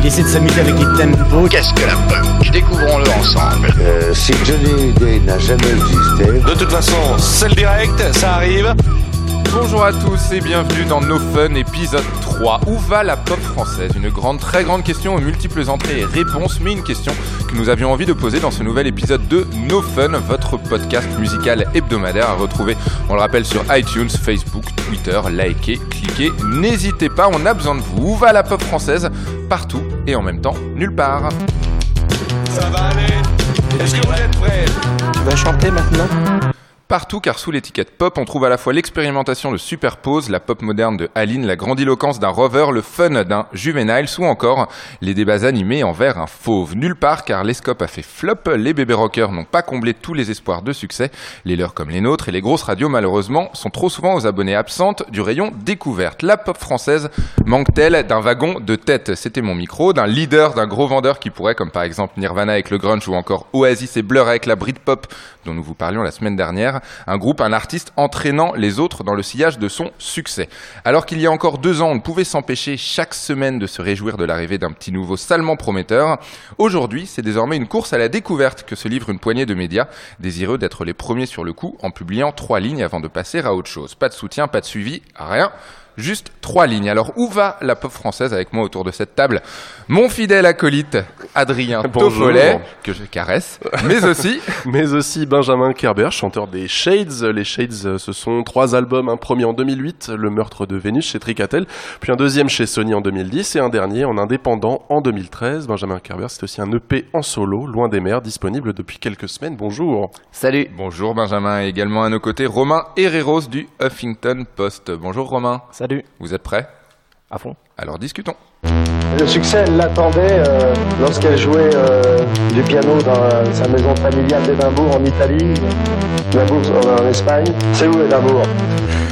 Il essaie de s'amuser avec les tempos. Qu'est-ce que la punk? Découvrons-le ensemble. Euh, si Johnny Day n'a jamais existé. De toute façon, c'est le direct, ça arrive. Bonjour à tous et bienvenue dans No Fun épisode 3. Où va la pop française? Une grande, très grande question aux multiples entrées et réponses, mais une question que nous avions envie de poser dans ce nouvel épisode de No Fun, votre podcast musical hebdomadaire à retrouver, on le rappelle, sur iTunes, Facebook, Twitter, likez, cliquez, n'hésitez pas, on a besoin de vous. Où va la pop française? Partout et en même temps, nulle part. Ça va aller. Est-ce que vous êtes prêts? Tu vas chanter maintenant Partout, car sous l'étiquette pop, on trouve à la fois l'expérimentation de Superpose, la pop moderne de Aline, la grandiloquence d'un rover, le fun d'un juvenile, ou encore les débats animés envers un fauve. Nulle part, car l'escope a fait flop, les bébés rockers n'ont pas comblé tous les espoirs de succès, les leurs comme les nôtres, et les grosses radios, malheureusement, sont trop souvent aux abonnés absentes du rayon découverte. La pop française manque-t-elle d'un wagon de tête? C'était mon micro, d'un leader, d'un gros vendeur qui pourrait, comme par exemple Nirvana avec le grunge, ou encore Oasis et Blur avec la Britpop, dont nous vous parlions la semaine dernière, un groupe, un artiste entraînant les autres dans le sillage de son succès. Alors qu'il y a encore deux ans, on ne pouvait s'empêcher chaque semaine de se réjouir de l'arrivée d'un petit nouveau salement prometteur, aujourd'hui, c'est désormais une course à la découverte que se livre une poignée de médias, désireux d'être les premiers sur le coup en publiant trois lignes avant de passer à autre chose. Pas de soutien, pas de suivi, rien. Juste trois lignes. Alors où va la pop française avec moi autour de cette table Mon fidèle acolyte Adrien. Toffolet, que je caresse, mais aussi mais aussi Benjamin Kerber, chanteur des Shades. Les Shades, euh, ce sont trois albums, un premier en 2008, Le meurtre de Vénus chez Tricatel, puis un deuxième chez Sony en 2010 et un dernier en indépendant en 2013. Benjamin Kerber, c'est aussi un EP en solo, Loin des mers, disponible depuis quelques semaines. Bonjour. Salut Bonjour Benjamin et également à nos côtés Romain Herreros du Huffington Post. Bonjour Romain, Salut vous êtes prêts? À fond. Alors discutons. Le succès, elle l'attendait euh, lorsqu'elle jouait euh, du piano dans sa maison familiale d'Édimbourg en Italie, Édimbourg en Espagne. C'est où Édimbourg?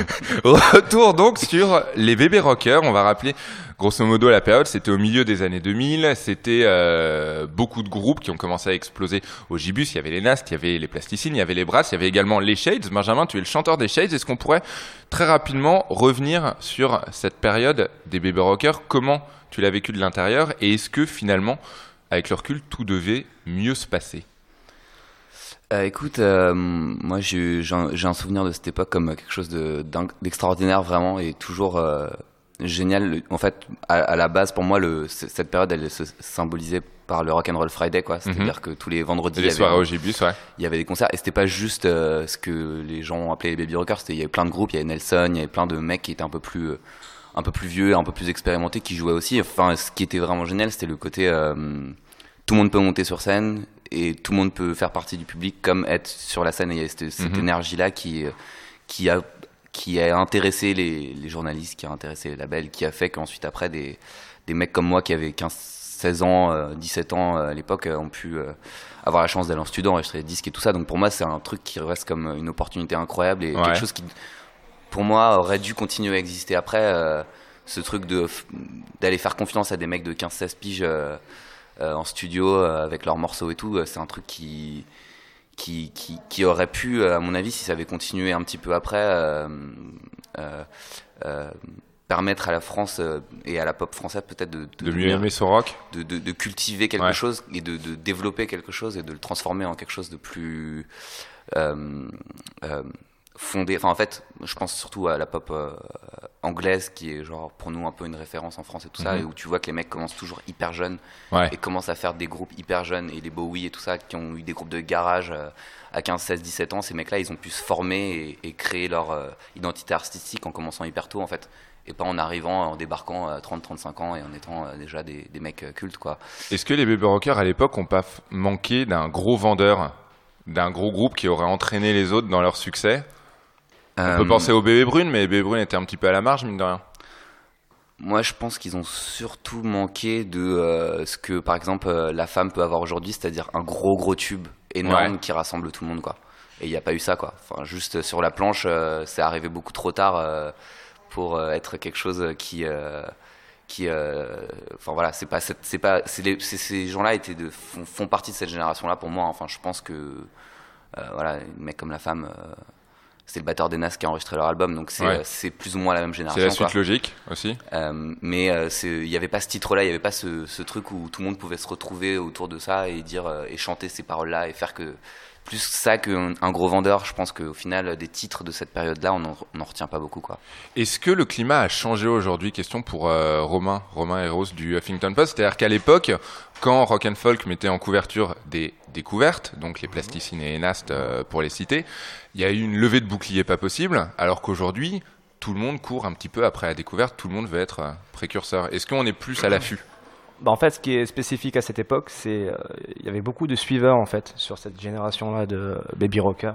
Retour donc sur les bébés rockers. On va rappeler grosso modo la période, c'était au milieu des années 2000. C'était euh, beaucoup de groupes qui ont commencé à exploser au Gibus. Il y avait les Nast, il y avait les Plasticines, il y avait les Brasses, il y avait également les Shades. Benjamin, tu es le chanteur des Shades. Est-ce qu'on pourrait très rapidement revenir sur cette période des bébés rockers? Comment tu l'as vécu de l'intérieur Et est-ce que finalement, avec le recul, tout devait mieux se passer? Euh, écoute, euh, moi j'ai un, souvenir de cette époque comme quelque chose de- d'in- d'extraordinaire vraiment et toujours euh, génial. En fait, à, à la base pour moi, le, cette période elle se symbolisait par le Rock and Roll Friday, quoi. C'est-à-dire que tous les vendredis, il y, Les avait, soirées au Gibus, ouais. il y avait des concerts et c'était pas juste ce que les gens ont appelé les baby rockers. Il y avait plein de groupes, il y avait Nelson, il y avait plein de mecs qui étaient un peu plus un peu plus vieux, un peu plus expérimentés, qui jouaient aussi. Enfin, ce qui était vraiment génial, c'était le côté euh, tout le monde peut monter sur scène et tout le monde peut faire partie du public comme être sur la scène. Et il y a cette, cette Mhm. énergie-là qui, euh, qui, a, qui a intéressé les, les journalistes, qui a intéressé les labels, qui a fait qu'ensuite, après, des, des mecs comme moi qui avaient 15, 16 ans, euh, 17 ans euh, à l'époque, euh, ont pu euh, avoir la chance d'aller en studio, enregistrer des disques et tout ça. Donc pour moi, c'est un truc qui reste comme une opportunité incroyable et Ouais. quelque chose qui, pour moi, aurait dû continuer à exister après. euh, ce truc de d'aller faire confiance à des mecs de 15-16 piges euh, euh, en studio avec leurs morceaux et tout, c'est un truc qui, qui, qui, qui aurait pu, à mon avis, si ça avait continué un petit peu après, permettre à la France et à la pop française peut-être de, De mieux aimer son rock de, de, de cultiver quelque Ouais. chose et de, de développer quelque chose et de le transformer en quelque chose de plus fondé. Enfin, en fait, je pense surtout à la pop euh, anglaise qui est genre pour nous un peu une référence en France et tout ça, Mhm. et où tu vois que les mecs commencent toujours hyper jeunes Ouais. et commencent à faire des groupes hyper jeunes et les Bowie et tout ça qui ont eu des groupes de garage euh, à 15, 16, 17 ans. Ces mecs-là, ils ont pu se former et, et créer leur euh, identité artistique en commençant hyper tôt en fait. Et pas en arrivant, en débarquant à 30, 35 ans et en étant déjà des, des mecs cultes, quoi. Est-ce que les Baby Rockers à l'époque ont pas manqué d'un gros vendeur, d'un gros groupe qui aurait entraîné les autres dans leur succès? On peut Euh, penser aux Bébé Brune, mais Bébé Brune était un petit peu à la marge, mine de rien. Moi, je pense qu'ils ont surtout manqué de euh, ce que, par exemple, euh, la femme peut avoir aujourd'hui, c'est-à-dire un gros, gros tube énorme Ouais. qui rassemble tout le monde, quoi. Et il n'y a pas eu ça, quoi. Enfin, juste sur la planche, euh, c'est arrivé beaucoup trop tard pour être quelque chose qui, qui, enfin voilà, c'est pas, c'est pas, les- ces gens-là étaient de, font, font partie de cette génération-là pour moi. Enfin, je pense que, voilà, les mecs comme la femme. C'est le batteur des Nas qui a enregistré leur album, donc c'est Ouais. euh, c'est plus ou moins la même C'est génération. la suite quoi. logique aussi. Euh, mais euh, c'est- il n'y avait pas ce titre-là, il n'y avait pas ce, ce truc où tout le monde pouvait se retrouver autour de ça et dire euh, et chanter ces paroles-là et faire que plus ça qu'un un gros vendeur. Je pense qu'au final, des titres de cette période-là, on n'en retient pas beaucoup. Est-ce que le climat a changé aujourd'hui? Question pour euh, Romain, Romain Eros du Huffington Post. C'est-à-dire qu'à l'époque, quand Rock and Folk mettait en couverture des découvertes, donc les plasticines et Enast euh, pour les citer, il y a eu une levée de bouclier pas possible, alors qu'aujourd'hui, tout le monde court un petit peu après la découverte, tout le monde veut être euh, précurseur. Est-ce qu'on est plus à l'affût? Bah, en fait, ce qui est spécifique à cette époque, c'est euh, il y avait beaucoup de suiveurs en fait sur cette génération-là de baby rocker.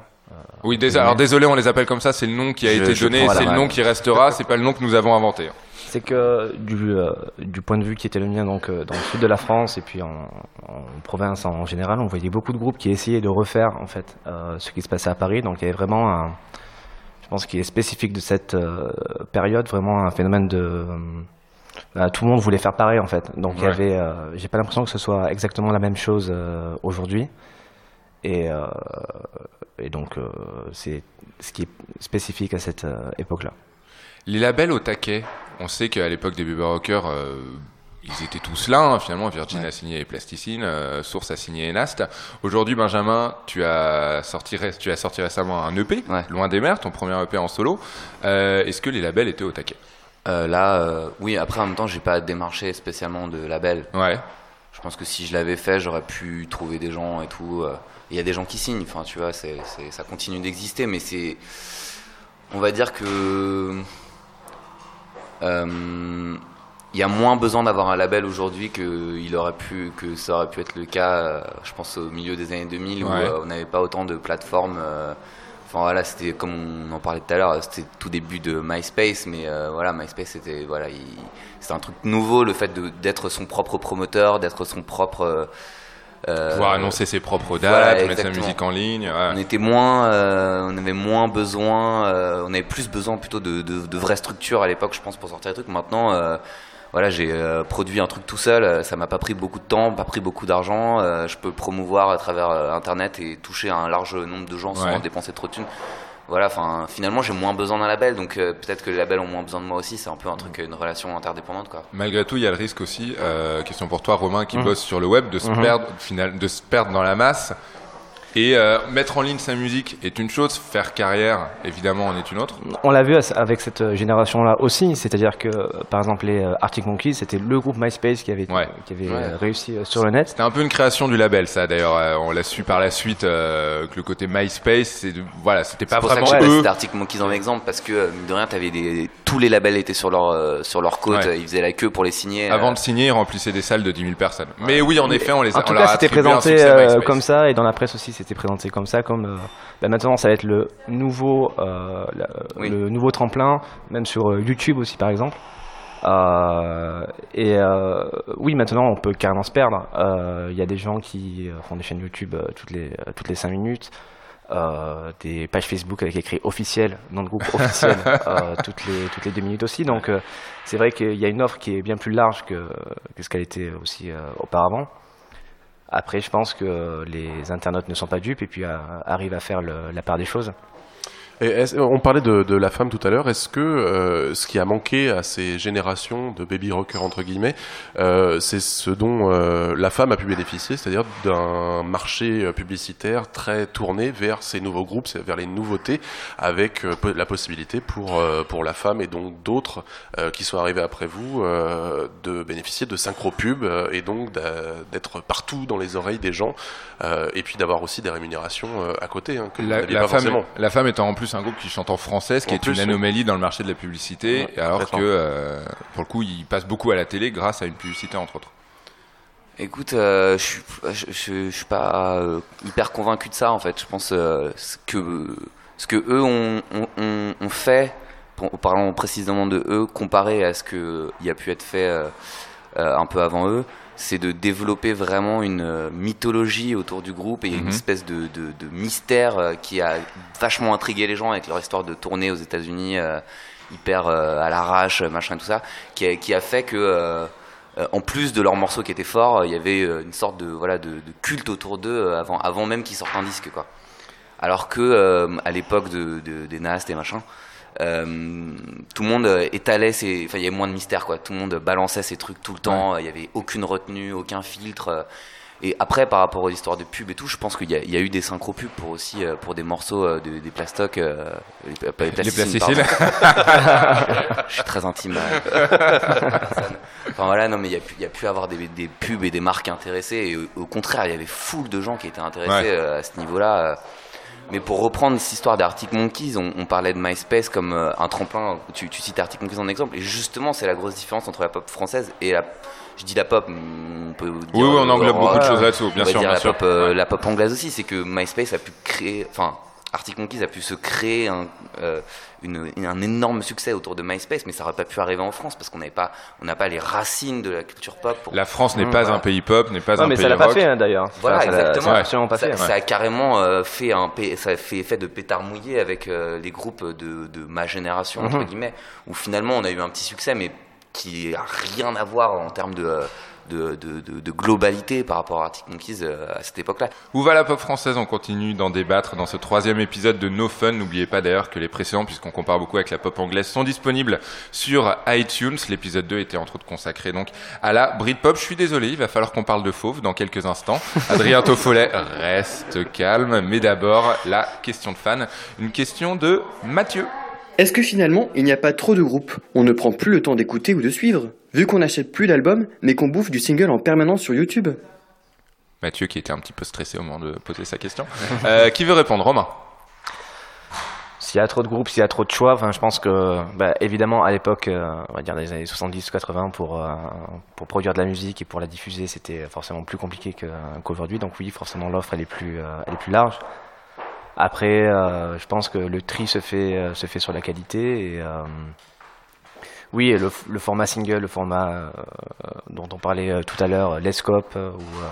Oui, dés- alors désolé, on les appelle comme ça, c'est le nom qui a Je- été je donné, c'est le nom qui restera, c'est pas le nom que nous avons inventé. C'est que du, euh, du point de vue qui était le mien, donc euh, dans le sud de la France et puis en, en province en général, on voyait beaucoup de groupes qui essayaient de refaire en fait euh, ce qui se passait à Paris. Donc il y avait vraiment un, je pense qui est spécifique de cette euh, période, vraiment un phénomène de euh, bah, tout le monde voulait faire pareil en fait. Donc il y Ouais. avait, euh, j'ai pas l'impression que ce soit exactement la même chose euh, aujourd'hui. Et, euh, et donc euh, c'est ce qui est spécifique à cette euh, époque-là. Les labels au taquet, on sait qu'à l'époque des Bubba Rockers, euh, ils étaient tous là. hein, finalement, Virgin a signé Plasticine, euh, Source a signé Enast. Aujourd'hui, Benjamin, tu as sorti, ré- tu as sorti récemment un EP, Ouais. Loin des mers, ton premier EP en solo. Euh, Est-ce que les labels étaient au taquet? Euh, là, euh, oui, après, en même temps, j'ai pas démarché spécialement de label. Ouais. Je pense que si je l'avais fait, j'aurais pu trouver des gens et tout. euh. Il y a des gens qui signent, enfin, tu vois, c'est, c'est- ça continue d'exister, mais c'est. On va dire que. Il y a moins besoin d'avoir un label aujourd'hui que, il aurait pu, que ça aurait pu être le cas, je pense, au milieu des années 2000, où Ouais. on n'avait pas autant de plateformes. Enfin voilà, c'était comme on en parlait tout à l'heure, c'était tout début de MySpace, mais euh, voilà, MySpace c'était voilà, c'était un truc nouveau, le fait d'être son propre promoteur, d'être son propre. euh, euh, Pouvoir annoncer ses propres dates, voilà, mettre sa musique en ligne. ouais. On était moins, euh, on avait moins besoin, on avait plus besoin plutôt de, de, de vraies structures à l'époque, je pense, pour sortir des trucs. Maintenant, voilà, j'ai euh, produit un truc tout seul, euh, ça m'a pas pris beaucoup de temps, pas pris beaucoup d'argent. euh, je peux promouvoir à travers euh, Internet et toucher un large nombre de gens sans Ouais. dépenser trop de thunes. Voilà, enfin, finalement, j'ai moins besoin d'un label, donc euh, peut-être que les labels ont moins besoin de moi aussi. C'est un peu un truc, une relation interdépendante, quoi. Malgré tout, il y a le risque aussi, euh, question pour toi Romain qui Mhm. bosse sur le web, de se, Mhm. perdre, final, de se perdre dans la masse. Et euh, mettre en ligne sa musique est une chose, faire carrière évidemment en est une autre. On l'a vu avec cette euh, génération-là aussi, c'est-à-dire que euh, par exemple les euh, Arctic Monkeys, c'était le groupe MySpace qui avait, Ouais. qui avait Ouais. réussi sur le net. C'était un peu une création du label, ça d'ailleurs. on l'a su par la suite euh, que le côté MySpace, c'est de- voilà, c'était pas C'est pour ça que vraiment j'ai eux. Arctic Monkeys en exemple parce que mine de rien, t'avais des tous les labels étaient sur leur euh, sur leur côte, Ouais. ils faisaient la queue pour les signer. Avant euh, de signer, ils remplissaient des salles de 10 000 personnes. Mais oui, en effet, on les a En tout on cas, c'était présenté euh, comme ça, et dans la presse aussi, c'était présenté comme ça, comme euh, bah, maintenant, ça va être le nouveau, euh, la- Oui. le nouveau tremplin, même sur euh, YouTube aussi, par exemple. Euh, et euh, oui, maintenant, on peut carrément se perdre. Euh, Il y a des gens qui euh, font des chaînes YouTube euh, toutes les euh, toutes les cinq minutes. euh, des pages Facebook avec écrit officiel, nom de groupe officiel, euh, toutes les toutes les deux minutes aussi. Donc euh, c'est vrai qu'il y a une offre qui est bien plus large que, que ce qu'elle était aussi euh, auparavant. Après, je pense que les internautes ne sont pas dupes et puis euh, arrivent à faire la part des choses. Et on parlait de, de la femme tout à l'heure. Est-ce que euh, ce qui a manqué à ces générations de baby rockers entre guillemets, euh, c'est ce dont euh, la femme a pu bénéficier, c'est-à-dire d'un marché publicitaire très tourné vers ces nouveaux groupes, vers les nouveautés, avec la possibilité pour pour la femme et donc d'autres qui sont arrivés après vous de bénéficier de synchro pub euh, et donc d'être partout dans les oreilles des gens et puis d'avoir aussi des rémunérations à côté hein, que vous La, n'aviez la pas femme, forcément. la femme étant en plus un groupe qui chante en français, ce qui En est plus, une anomalie dans le marché de la publicité, Ouais, alors que euh, pour le coup, il passe beaucoup à la télé grâce à une publicité entre autres. Écoute, euh, je suis pas euh, hyper convaincu de ça en fait. Je pense euh, ce que ce que eux ont, ont, ont- ont fait, pour- parlons précisément de eux, comparé à ce que il a pu être fait euh, euh, un peu avant eux, c'est de développer vraiment une euh, mythologie autour du groupe et Mhm. une espèce de, de, de mystère euh, qui a vachement intrigué les gens avec leur histoire de tournée aux États-Unis euh, hyper euh, à l'arrache, machin tout ça, qui a, qui a fait que euh, en plus de leurs morceaux qui étaient forts, il y avait une sorte de voilà de, de culte autour d'eux avant avant même qu'ils sortent un disque quoi. Alors que à l'époque de, de- des Nast et machin, euh, tout le monde euh, étalait ses, enfin il y avait moins de mystère quoi. Tout le monde balançait ses trucs tout le temps. Il y avait aucune retenue, aucun filtre. euh. Et après, par rapport aux histoires de pub et tout, je pense qu'il y, a- il y a eu des synchro pubs pour aussi pour des morceaux de- des plastocs, euh, les, pas les Les plasticines, plasticides. pardon. je suis très intime. Enfin voilà, non mais il y a pu, il y a pu avoir des, des pubs et des marques intéressées. Et au, au contraire, il y avait foule de gens qui étaient intéressés Ouais. à ce niveau-là. Mais pour reprendre cette histoire d'Arctic Monkeys, on, on parlait de MySpace comme euh, un tremplin. Tu, tu cites Arctic Monkeys en exemple. Et justement, c'est la grosse différence entre la pop française et la. Je dis la pop, on peut dire. Oui, oui, on englobe euh, beaucoup de choses là-dessous, bien sûr, dire bien la sûr. Pop, euh, La pop anglaise aussi, c'est que MySpace a pu créer. Enfin, Arctic Monkeys a pu se créer un, euh, une- un énorme succès autour de MySpace, mais ça n'aurait pas pu arriver en France parce qu'on n'avait pas, on n'a pas les racines de la culture pop. pour- La France n'est Mmh, pas voilà. un pays pop, n'est pas Ouais, un mais pays ça l'a pas fait hein, d'ailleurs. Voilà, ça exactement. Ça a carrément euh, fait un, ça a fait effet de pétard mouillé avec euh, les groupes de, de ma génération entre Mhm. guillemets, où finalement on a eu un petit succès, mais qui a rien à voir en termes de euh, de, de, de- de globalité par rapport à Arctic Monkeys euh, à cette époque-là. Où va la pop française? On continue d'en débattre dans ce troisième épisode de No Fun. N'oubliez pas d'ailleurs que les précédents, puisqu'on compare beaucoup avec la pop anglaise, sont disponibles sur iTunes. L'épisode 2 était entre autres consacré donc à la Britpop. Je suis désolé, il va falloir qu'on parle de Fauve dans quelques instants. Adrien Toffolet reste calme, mais d'abord la question de fan. Une question de Mathieu. Est-ce que finalement, il n'y a pas trop de groupes? On ne prend plus le temps d'écouter ou de suivre, vu qu'on n'achète plus d'albums, mais qu'on bouffe du single en permanence sur YouTube Mathieu qui était un petit peu stressé au moment de poser sa question. Euh, qui veut répondre? Romain S'il y a trop de groupes, s'il y a trop de choix, enfin, je pense que, bah, évidemment, à l'époque, euh, on va dire des années 70-80, pour, euh, pour produire de la musique et pour la diffuser, c'était forcément plus compliqué qu'aujourd'hui. Donc oui, forcément, l'offre, elle est plus, euh, elle est plus large. Après, euh, je pense que le tri se fait, euh, se fait sur la qualité. Et, euh, oui, le, format single, le format euh, dont on parlait euh, tout à l'heure, l'Escope, euh, ou euh,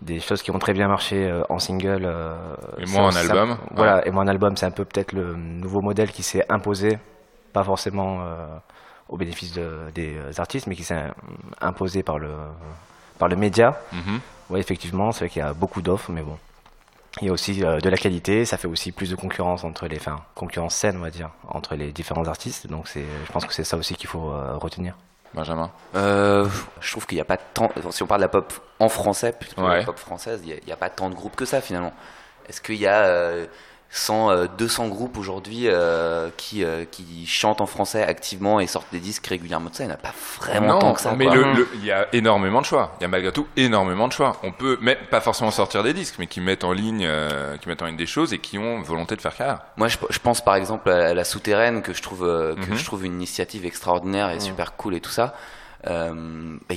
des choses qui ont très bien marché euh, en single. Et moins en ça- album. Voilà, et moins en album, c'est un peu peut-être le nouveau modèle qui s'est imposé, pas forcément au bénéfice de- des artistes, mais qui s'est imposé par le, par le média. Mhm. Oui, effectivement, c'est vrai qu'il y a beaucoup d'offres, mais bon. Il y a aussi euh, de la qualité, ça fait aussi plus de concurrence entre les, enfin, concurrence saine, on va dire, entre les différents artistes. Donc c'est, je pense que c'est ça aussi qu'il faut euh, retenir. Benjamin? Euh, je trouve qu'il n'y a pas tant. Si on parle de la pop en français, plutôt que de Ouais. la pop française, il n'y a, a pas tant de groupes que ça finalement. Est-ce qu'il y a euh, 100, euh, 200 groupes aujourd'hui euh, qui, euh, qui chantent en français activement et sortent des disques régulièrement de ça Il n'y en a pas vraiment non, tant que ça. mais le- il y a énormément de choix. Il y a malgré tout énormément de choix. On peut même pas forcément sortir des disques, mais qui mettent en ligne, euh, qui mettent en ligne des choses et qui ont volonté de faire carrière. Moi, je, je pense par exemple à la souterraine que je trouve euh, que Mhm. je trouve une initiative extraordinaire et Mhm. super cool et tout ça. Euh, bah,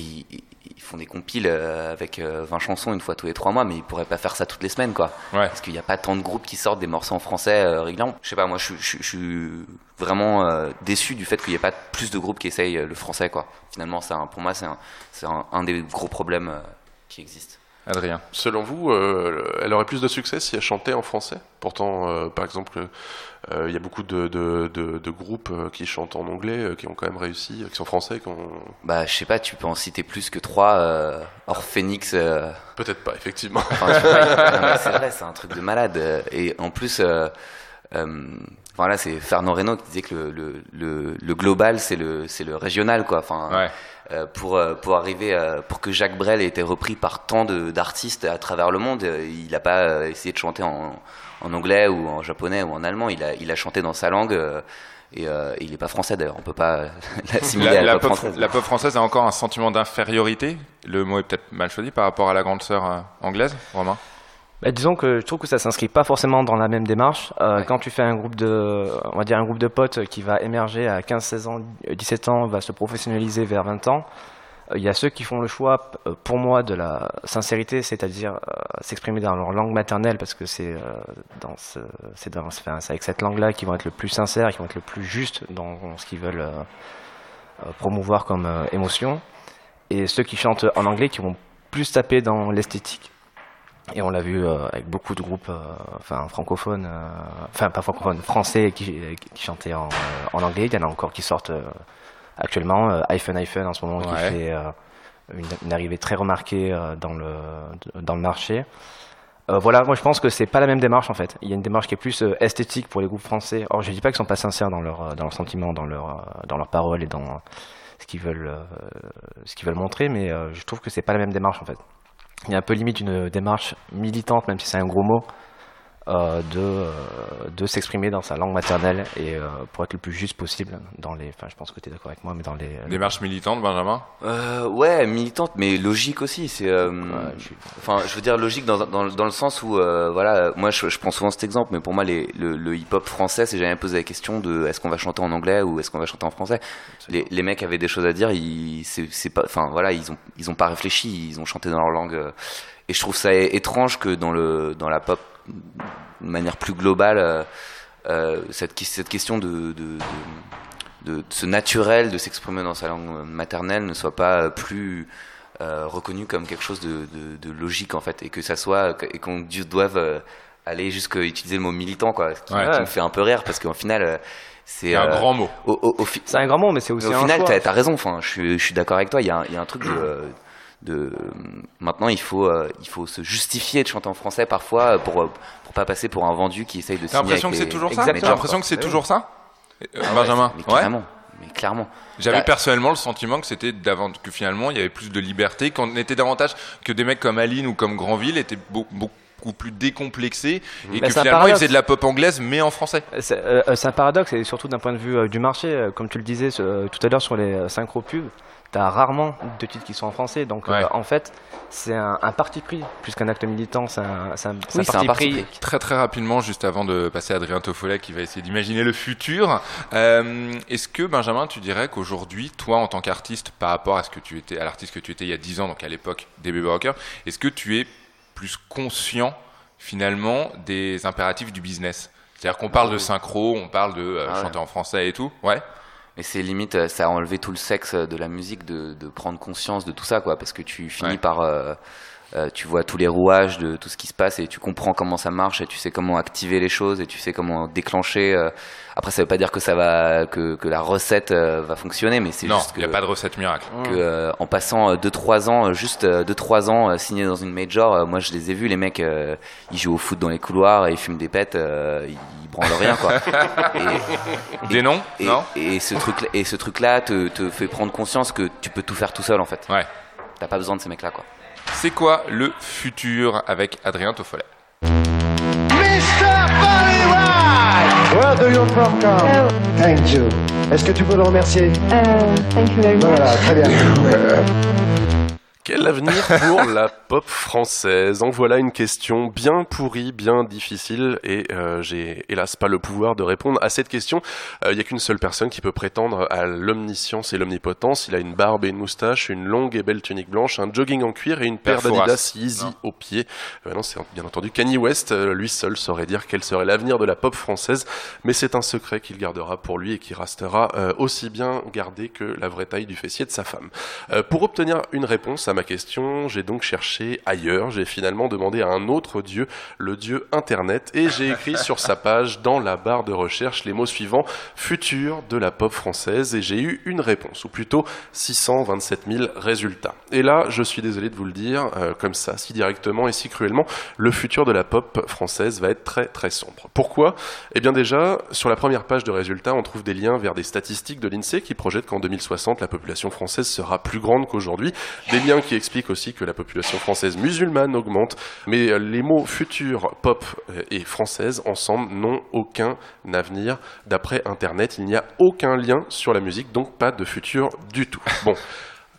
ils- font des compiles euh, avec euh, 20 chansons une fois tous les trois mois, mais ils pourraient pas faire ça toutes les semaines, quoi. Ouais. Parce qu'il n'y a pas tant de groupes qui sortent des morceaux en français euh, régulièrement. Je sais pas, moi, je, suis- je, suis- je suis vraiment euh, déçu du fait qu'il n'y ait pas plus de groupes qui essayent euh, le français, quoi. Finalement, c'est un- pour moi, c'est un, c'est un, un des gros problèmes euh, qui existent. Adrien. Selon vous, euh, elle aurait plus de succès si elle chantait en français? Pourtant, euh, par exemple, euh, il y a beaucoup de, de- de- de groupes qui chantent en anglais, euh, qui ont quand même réussi, euh, qui sont français, qui ont... Bah, je sais pas, tu peux en citer plus que trois, euh, hors Phoenix. euh, Peut-être pas, effectivement. Enfin, c'est vrai, c'est un truc de malade. Et en plus, euh, euh, voilà, c'est Fernand Reynaud qui disait que le, le, le, le global, c'est le, c'est le régional, quoi. Enfin, Ouais. Euh, pour, euh, pour arriver, à- pour que Jacques Brel ait été repris par tant de- d'artistes à travers le monde, euh, il n'a pas euh, essayé de chanter en, en anglais ou en japonais ou en allemand. Il a, il a chanté dans sa langue. euh, et, euh, il n'est pas français d'ailleurs, on peut pas l'assimiler La, à la, la pop pop, française. la pop française a encore un sentiment d'infériorité. Le mot est peut-être mal choisi par rapport à la grande sœur euh, anglaise, Romain? Bah, disons que je trouve que ça s'inscrit pas forcément dans la même démarche. Euh, Quand tu fais un groupe de, on va dire un groupe de potes qui va émerger à 15, 16 ans, euh, 17 ans, va se professionnaliser vers 20 ans. euh, Il y a ceux qui font le choix, euh, pour moi, de la sincérité, c'est-à-dire euh, s'exprimer dans leur langue maternelle, parce que c'est euh, dans ce, dans, enfin, avec cette langue-là qu'ils vont être le plus sincères, qu'ils vont être le plus justes dans ce qu'ils veulent euh, euh, promouvoir comme euh, émotion. Et ceux qui chantent en anglais, qui vont plus taper dans l'esthétique. Et on l'a vu euh, avec beaucoup de groupes, euh, enfin francophones, euh, enfin pas francophones, français qui, qui chantaient en, euh, en anglais. Il y en a encore qui sortent euh, actuellement. Euh, iPhone iPhone en ce moment qui fait euh, une, une arrivée très remarquée euh, dans le dans le marché. Euh, voilà, moi je pense que c'est pas la même démarche en fait. Il y a une démarche qui est plus euh, esthétique pour les groupes français. Or, je dis pas qu'ils sont pas sincères dans leur dans leurs sentiments, dans leur dans leurs paroles et dans ce qu'ils veulent euh, ce qu'ils veulent montrer, mais euh, je trouve que c'est pas la même démarche en fait. Il y a un peu limite une démarche militante, même si c'est un gros mot, de euh, de s'exprimer dans sa langue maternelle et euh, pour être le plus juste possible dans les. Enfin, je pense que tu es d'accord avec moi, mais dans les. Démarche militante, Benjamin? Euh, ouais, militante, mais logique aussi. C'est, euh, enfin, je veux dire logique dans, dans, dans le sens où, euh, voilà, moi je, je prends souvent cet exemple, mais pour moi les, le, le hip-hop français, c'est jamais posé la question de est-ce qu'on va chanter en anglais ou est-ce qu'on va chanter en français. Les, les mecs avaient des choses à dire, ils, c'est, c'est pas, enfin voilà, ils ont, ils ont pas réfléchi, ils ont chanté dans leur langue. euh, et je trouve ça étrange que dans le, dans la pop, de manière plus globale, euh, euh, cette, cette question de, de, de, de ce naturel de s'exprimer dans sa langue maternelle ne soit pas euh, plus euh, reconnu comme quelque chose de, de, de logique en fait et que ça soit et qu'on doive euh, aller jusqu'à utiliser le mot militant quoi ce qui, Ouais. qui me fait un peu rire parce qu'au final euh, c'est C'est un euh, grand mot. au, au- au fi- C'est un grand mot, mais c'est aussi mais au un final, t'as as raison. Enfin, je suis, je suis d'accord avec toi. Il y a, un- il y a un truc de, euh, de maintenant, il faut, euh, il faut se justifier de chanter en français parfois euh, pour, euh, pour pas passer pour un vendu qui essaye de T'as signer. l'impression que c'est toujours ça l'impression que c'est Ouais. toujours ça Ah Benjamin mais Ouais carrément. Mais clairement. J'avais Bah, personnellement le sentiment que c'était d'avant que finalement il y avait plus de liberté, qu'on était davantage que des mecs comme Aline ou comme Granville étaient beau- beaucoup plus décomplexés et Bah, que c'est finalement ils faisaient de la pop anglaise mais en français. C'est euh, c'est un paradoxe, et surtout d'un point de vue euh, du marché, euh, comme tu le disais euh, tout à l'heure sur les euh, synchro pubs, rarement de titres qui sont en français. Donc euh, en fait, c'est un, un parti pris plus qu'un acte militant. C'est un, Oui, parti pris. pris. Très très rapidement, juste avant de passer à Adrien Toffolet qui va essayer d'imaginer le futur, euh, est-ce que Benjamin, tu dirais qu'aujourd'hui, toi en tant qu'artiste, par rapport à ce que tu étais, à l'artiste que tu étais il y a 10 ans, donc à l'époque des Baby Rockers, est-ce que tu es plus conscient finalement des impératifs du business? C'est-à-dire qu'on parle de synchro, on parle de euh, Ah ouais. chanter en français et tout, ouais? Mais c'est limite, euh, ça a enlevé tout le sexe euh, de la musique, de, de prendre conscience de tout ça, quoi, parce que tu finis Ouais. par, euh, tu vois tous les rouages de tout ce qui se passe et tu comprends comment ça marche et tu sais comment activer les choses et tu sais comment déclencher. euh. Après, ça veut pas dire que ça va, que, que la recette euh, va fonctionner, mais c'est Non, juste il n'y a que- pas de recette miracle. que en passant 2-3 ans, juste 2-3 ans signés dans une major, moi je les ai vus, les mecs, ils jouent au foot dans les couloirs, et ils fument des pètes, ils, ils branlent rien quoi. Et- Des noms et, Non? et ce truc et ce truc là te, te fait prendre conscience que tu peux tout faire tout seul en fait. Ouais. T'as pas besoin de ces mecs là quoi. C'est quoi le futur avec Adrien Toffolet Where do you from come? Thank you. Est-ce que tu peux le remercier? Thank you very much. Voilà, très bien. Quel avenir pour la pop française? En voilà une question bien pourrie, bien difficile, et euh, j'ai hélas pas le pouvoir de répondre à cette question. Euh, Il n'y a qu'une seule personne qui peut prétendre à l'omniscience et l'omnipotence. Il a une barbe et une moustache, une longue et belle tunique blanche, un jogging en cuir et une paire d'Adidas Yeezy au pied. Euh, non, c'est bien entendu Kanye West. euh, lui seul saurait dire quel serait l'avenir de la pop française, mais c'est un secret qu'il gardera pour lui et qui restera euh, aussi bien gardé que la vraie taille du fessier de sa femme. Euh, pour obtenir une réponse à ma question, j'ai donc cherché ailleurs. J'ai finalement demandé à un autre dieu, le dieu Internet, et j'ai écrit sur sa page, dans la barre de recherche, les mots suivants futur de la pop française, et j'ai eu une réponse, ou plutôt 627 000 résultats. Et là, je suis désolé de vous le dire, euh, comme ça, si directement et si cruellement, le futur de la pop française va être très très sombre. Pourquoi? Eh bien déjà, sur la première page de résultats, on trouve des liens vers des statistiques de l'INSEE qui projettent qu'en 2060, la population française sera plus grande qu'aujourd'hui. Des liens qui expliquent aussi que la population française musulmane augmente. Mais euh, les mots futur, pop euh, et française ensemble n'ont aucun avenir. D'après Internet, il n'y a aucun lien sur la musique, donc pas de futur du tout. Bon.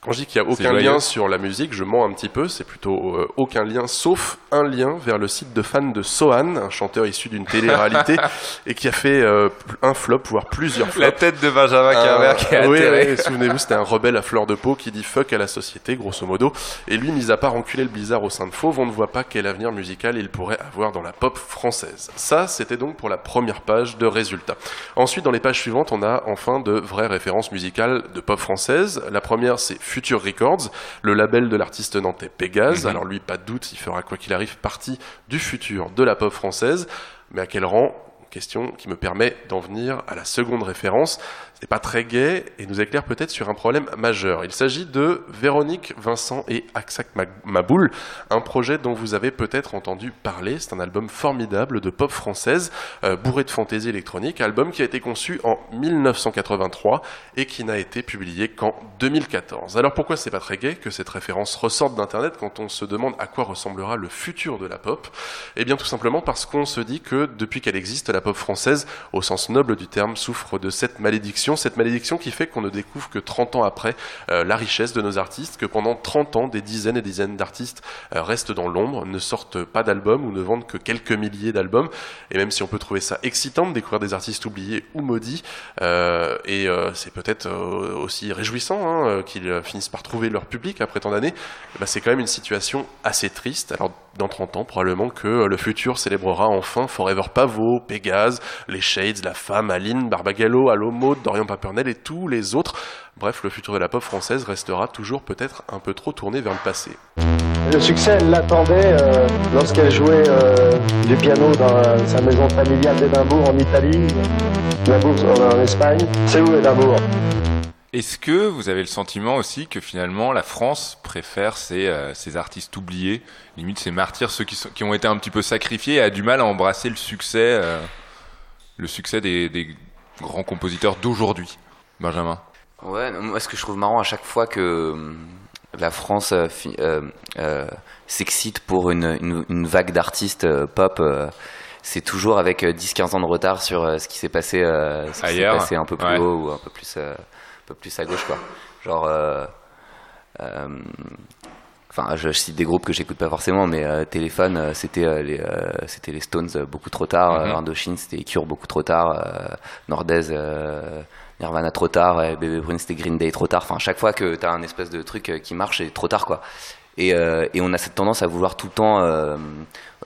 Quand je dis qu'il n'y a aucun lien sur la musique, je mens un petit peu, c'est plutôt euh, aucun lien, sauf un lien vers le site de fans de Sohan, un chanteur issu d'une télé-réalité, et qui a fait euh, un flop, voire plusieurs flops. La tête de Benjamin Un- Carver qui est oui, oui, souvenez-vous, c'était un rebelle à fleur de peau qui dit fuck à la société, grosso modo. Et lui, mis à part enculer le blizzard au sein de Fauve, on ne voit pas quel avenir musical il pourrait avoir dans la pop française. Ça, c'était donc pour la première page de résultats. Ensuite, dans les pages suivantes, on a enfin de vraies références musicales de pop française. La première, c'est Future Records, le label de l'artiste nantais Pégase. Mhm. Alors lui, pas de doute, il fera quoi qu'il arrive partie du futur de la pop française. Mais à quel rang? Question qui me permet d'en venir à la seconde référence. N'est pas très gai et nous éclaire peut-être sur un problème majeur. Il s'agit de Véronique, Vincent et Aksak Maboul, un projet dont vous avez peut-être entendu parler. C'est un album formidable de pop française, euh, bourré de fantaisie électronique, album qui a été conçu en 1983 et qui n'a été publié qu'en 2014. Alors pourquoi c'est pas très gai que cette référence ressorte d'Internet quand on se demande à quoi ressemblera le futur de la pop? Eh bien tout simplement parce qu'on se dit que depuis qu'elle existe, la pop française, au sens noble du terme, souffre de cette malédiction, cette malédiction qui fait qu'on ne découvre que 30 ans après euh, la richesse de nos artistes, que pendant 30 ans, des dizaines et dizaines d'artistes euh, restent dans l'ombre, ne sortent pas d'albums ou ne vendent que quelques milliers d'albums. Et même si on peut trouver ça excitant de découvrir des artistes oubliés ou maudits, euh, et c'est peut-être aussi réjouissant hein, qu'ils finissent par trouver leur public après tant d'années, ben, c'est quand même une situation assez triste. Alors dans 30 ans, probablement que le futur célébrera enfin Forever Pavot, Pégase, les Shades, La Femme, Aline, Barbagallo, Allo Dorian Papernel et tous les autres. Bref, le futur de la pop française restera toujours peut-être un peu trop tourné vers le passé. Le succès, elle l'attendait euh, lorsqu'elle jouait euh, du piano dans sa maison familiale d'Édimbourg en Italie, en Espagne. C'est où Édimbourg? Est-ce que vous avez le sentiment aussi que finalement la France préfère ces, euh, artistes oubliés, limite ces martyrs, ceux qui, qui, ont été un petit peu sacrifiés, et a du mal à embrasser le succès, euh, le succès des, grands compositeurs d'aujourd'hui? Benjamin? Ouais, moi ce que je trouve marrant à chaque fois que euh, la France s'excite pour une, vague d'artistes pop c'est toujours avec 10-15 ans de retard sur ce qui s'est passé, passé un peu plus haut ou un peu plus peu plus à gauche, quoi. Genre. Euh, euh, enfin, je, cite des groupes que j'écoute pas forcément, mais euh, Téléphone, c'était les, c'était les Stones beaucoup trop tard. Mm Indochine, c'était Cure beaucoup trop tard. Nordez, Nirvana trop tard. Bébé Brune, c'était Green Day trop tard. Enfin, chaque fois que t'as un espèce de truc qui marche, c'est trop tard, quoi. Et, et, on a cette tendance à vouloir tout le temps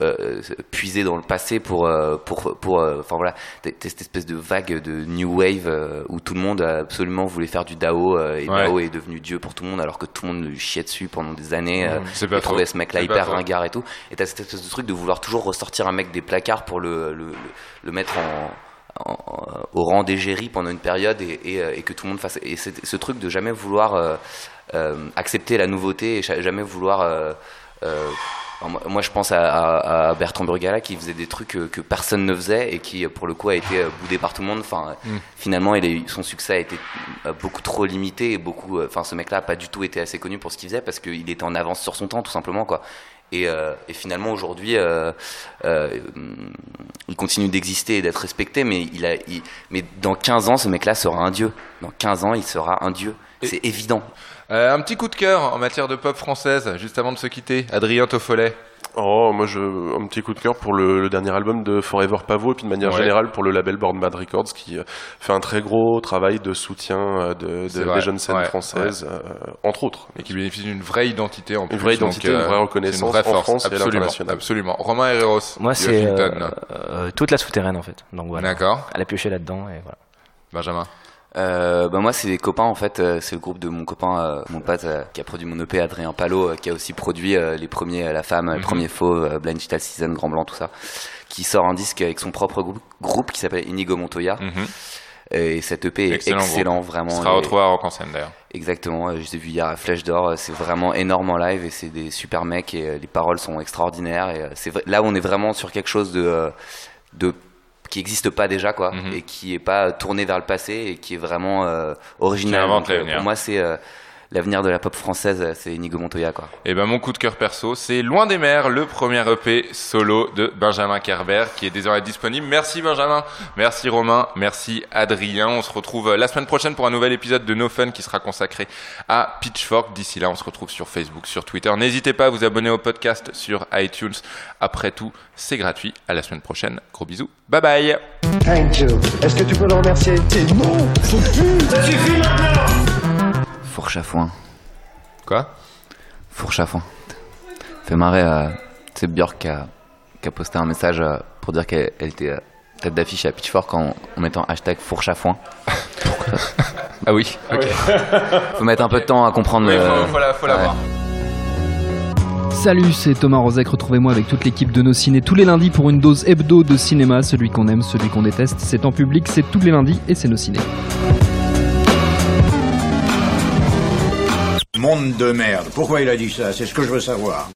euh, puiser dans le passé pour euh, pour pour euh, enfin voilà cette espèce de vague de new wave où tout le monde a absolument voulait faire du Dao et Dao est devenu dieu pour tout le monde alors que tout le monde lui chiait dessus pendant des années mmh, pas trouvait ce mec là hyper ringard et tout. Et t'as cette espèce de truc de vouloir toujours ressortir un mec des placards pour le le, le mettre en, au rang d'égérie pendant une période et, et, et, que tout le monde fasse. Et ce truc de jamais vouloir accepter la nouveauté et jamais vouloir moi, je pense à, Bertrand Burgala qui faisait des trucs que, personne ne faisait et qui, pour le coup, a été euh, boudé par tout le monde. Enfin, mm. finalement, il son succès a été euh, beaucoup trop limité et beaucoup. Euh, enfin, ce mec-là n'a pas du tout été assez connu pour ce qu'il faisait parce qu'il était en avance sur son temps, tout simplement, quoi. Et, finalement, aujourd'hui, il continue d'exister et d'être respecté, mais, il a, mais dans 15 ans, ce mec-là sera un dieu. Dans 15 ans, il sera un dieu. C'est évident. Euh, un petit coup de cœur en matière de pop française, juste avant de se quitter. Adrien Toffolet. Oh, moi, je, un petit coup de cœur pour le, dernier album de Forever Pavot et puis de manière générale pour le label Born Bad Records qui euh, fait un très gros travail de soutien euh, de, des jeunes scènes françaises, entre autres. Et qui bénéficie d'une vraie identité en plus. Une vraie identité, une vraie reconnaissance en France et à l'international. Absolument. Romain Herreros. Moi, c'est toute la souterraine en fait. Donc voilà. D'accord. Elle a pioché là-dedans et voilà. Benjamin euh, bah moi c'est des copains en fait euh, c'est le groupe de mon copain euh, mon pote euh, qui a produit mon EP Adrien Palo qui a aussi produit les premiers La Femme les mhm. premiers faux Blind Digital Season Grand Blanc tout ça qui sort un disque avec son propre groupe, groupe qui s'appelle Inigo Montoya mhm. et cet EP est excellent, vraiment il sera retrouvé à Rock en scène d'ailleurs exactement je l'ai vu hier à Flèche d'Or c'est vraiment énorme en live et c'est des super mecs et les paroles sont extraordinaires et c'est là on est vraiment sur quelque chose de de qui n'existe pas déjà quoi mhm. et qui est pas tourné vers le passé et qui est vraiment euh, original. Euh, pour moi c'est euh, l'avenir de la pop française, c'est Inigo Montoya, quoi. Et eh ben, mon coup de cœur perso, c'est Loin des mers, le premier EP solo de Benjamin Kerber, qui est désormais disponible. Merci Benjamin, merci Romain, merci Adrien. On se retrouve la semaine prochaine pour un nouvel épisode de No Fun qui sera consacré à Pitchfork. D'ici là, on se retrouve sur Facebook, sur Twitter. N'hésitez pas à vous abonner au podcast sur iTunes. Après tout, c'est gratuit. À la semaine prochaine. Gros bisous. Bye bye. Thank you. Est-ce que tu peux le remercier? Non, faut Ça suffit maintenant Fourche à foin. Quoi? Fourche à foin. Fait marrer, euh, c'est Björk qui a, posté un message euh, pour dire qu'elle était euh, tête d'affiche à Pitchfork en, mettant hashtag fourche à foin. ah oui, ok. faut mettre un peu de temps à comprendre. Oui, faut, faut l'avoir. Salut, c'est Thomas Rozek. Retrouvez-moi avec toute l'équipe de nos ciné tous les lundis pour une dose hebdo de cinéma. Celui qu'on aime, celui qu'on déteste. C'est en public, c'est tous les lundis et c'est nos ciné. Monde de merde. Pourquoi il a dit ça? C'est ce que je veux savoir.